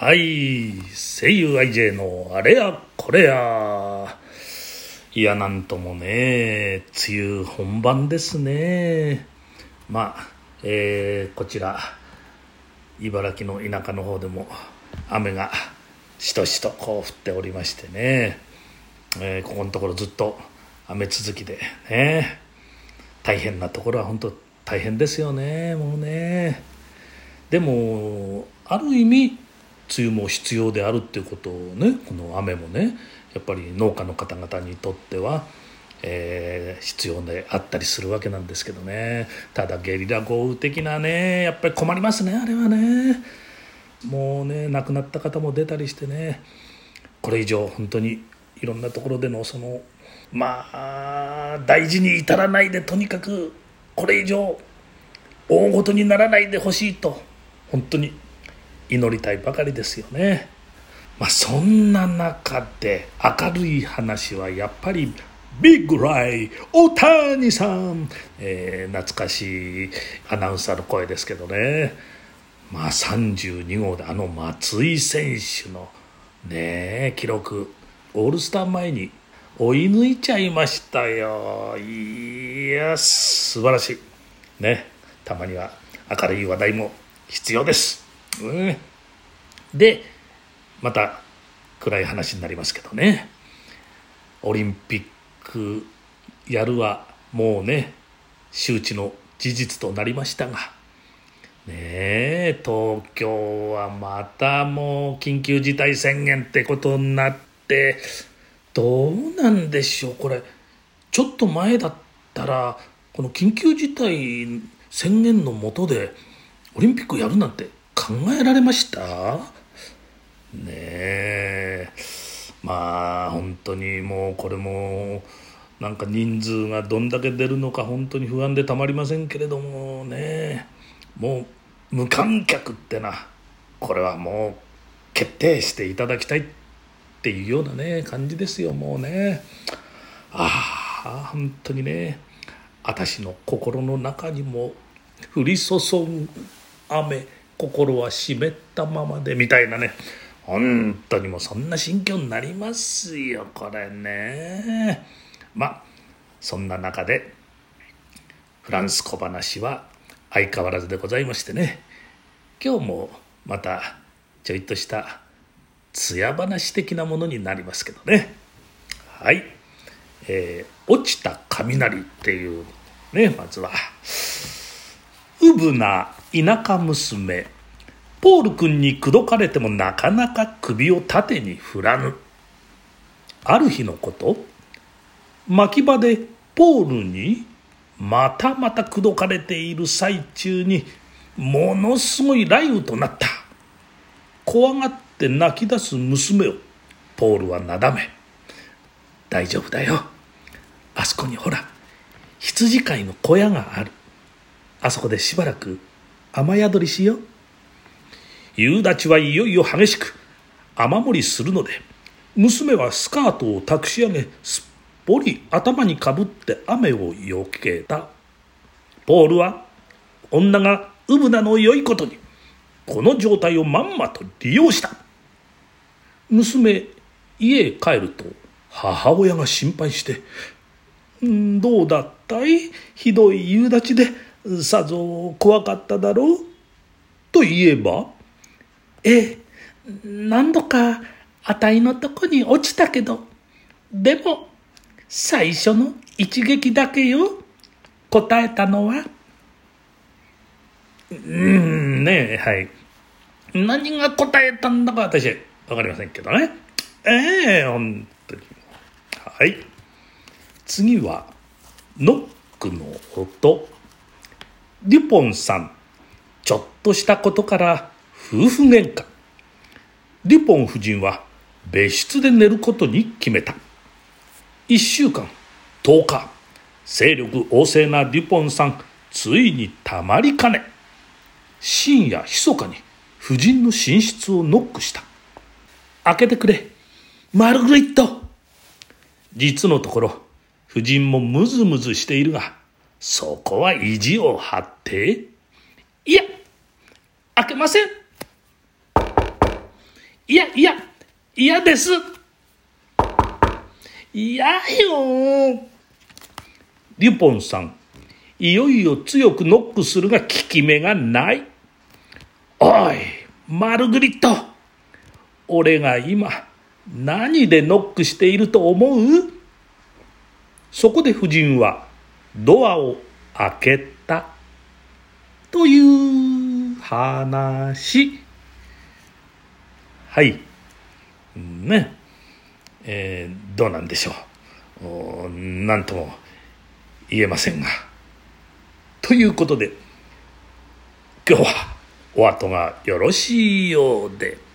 はい声優 IJ のあれやこれや。いやなんともね梅雨本番ですね。まあえー、こちら茨城の田舎の方でも雨がしとしとこう降っておりましてね、えー、ここのところずっと雨続きでね。大変なところは本当大変ですよねもうね。でもある意味梅雨も必要であるっていうことをねこの雨もねやっぱり農家の方々にとっては、えー、必要であったりするわけなんですけどね。ただゲリラ豪雨的なねやっぱり困りますねあれはね。もうね亡くなった方も出たりしてね。これ以上本当にいろんなところでのそのまあ大事に至らないでとにかくこれ以上大ごとにならないでほしいと本当に祈りたいばかりですよね。まあ、そんな中で明るい話はやっぱりビッグライ大谷さん、えー、懐かしいアナウンサーの声ですけどね。まあ32号であの松井選手のね記録オールスター前に追い抜いちゃいましたよ。いや素晴らしい。ねたまには明るい話題も必要です、うん、でまた暗い話になりますけどね。オリンピックやるはもうね周知の事実となりましたが。ねえ東京はまたもう緊急事態宣言ってことになってどうなんでしょう？これちょっと前だったらこの緊急事態宣言のもとでオリンピックやるなんて考えられました？ねえ。まあ本当にもうこれもなんか人数がどんだけ出るのか本当に不安でたまりませんけれどもねもう無観客ってな。これはもう決定していただきたいっていうようなね感じですよもうね。ああ本当にね。私の心の中にも降り注ぐ雨。心は湿ったままでみたいなね。本当にもうそんな心境になりますよこれね。まあそんな中でフランス小話は相変わらずでございましてね。今日もまたちょいとした艶話的なものになりますけどね。はい。えー、落ちた雷っていうねまずはうぶな田舎娘。ポール君に口説かれてもなかなか首を縦に振らぬ。ある日のこと。牧場でポールにまたまた口説かれている最中にものすごい雷雨となった。怖がって泣き出す娘を。ポールはなだめ。大丈夫だよ。あそこにほら羊飼いの小屋がある。あそこでしばらく雨宿りしよう。夕立はいよいよ激しく雨漏りするので娘はスカートをたくし上げすっぽり頭にかぶって雨をよけた。ポールは女がうぶなの良いことにこの状態をまんまと利用した。娘家へ帰ると母親が心配して「どうだったい？ひどい夕立でさぞ怖かっただろう?」と言えば「ええ何度かあたいのとこに落ちたけど。でも最初の一撃だけよ。答えたのは」うんねえはい。何が答えたんだか私分かりませんけどね。ええ本当に。はい。次はノックの音デュポンさんちょっとしたことから夫婦喧嘩。デュポン夫人は別室で寝ることに決めた。1週間10日勢力旺盛なデュポンさんついにたまりかね。深夜密かに夫人の寝室をノックした。開けてくれマルグリット。実のところ夫人もムズムズしているがそこは意地を張っていや開けませんいや、いや、嫌です。嫌よ。リュポンさん、いよいよ強くノックするが効き目がない。おい、マルグリット。俺が今、何でノックしていると思う？そこで夫人はドアを開けた。という話。はい。ね。えー、どうなんでしょう。何とも言えませんが。ということで、今日はお後がよろしいようで。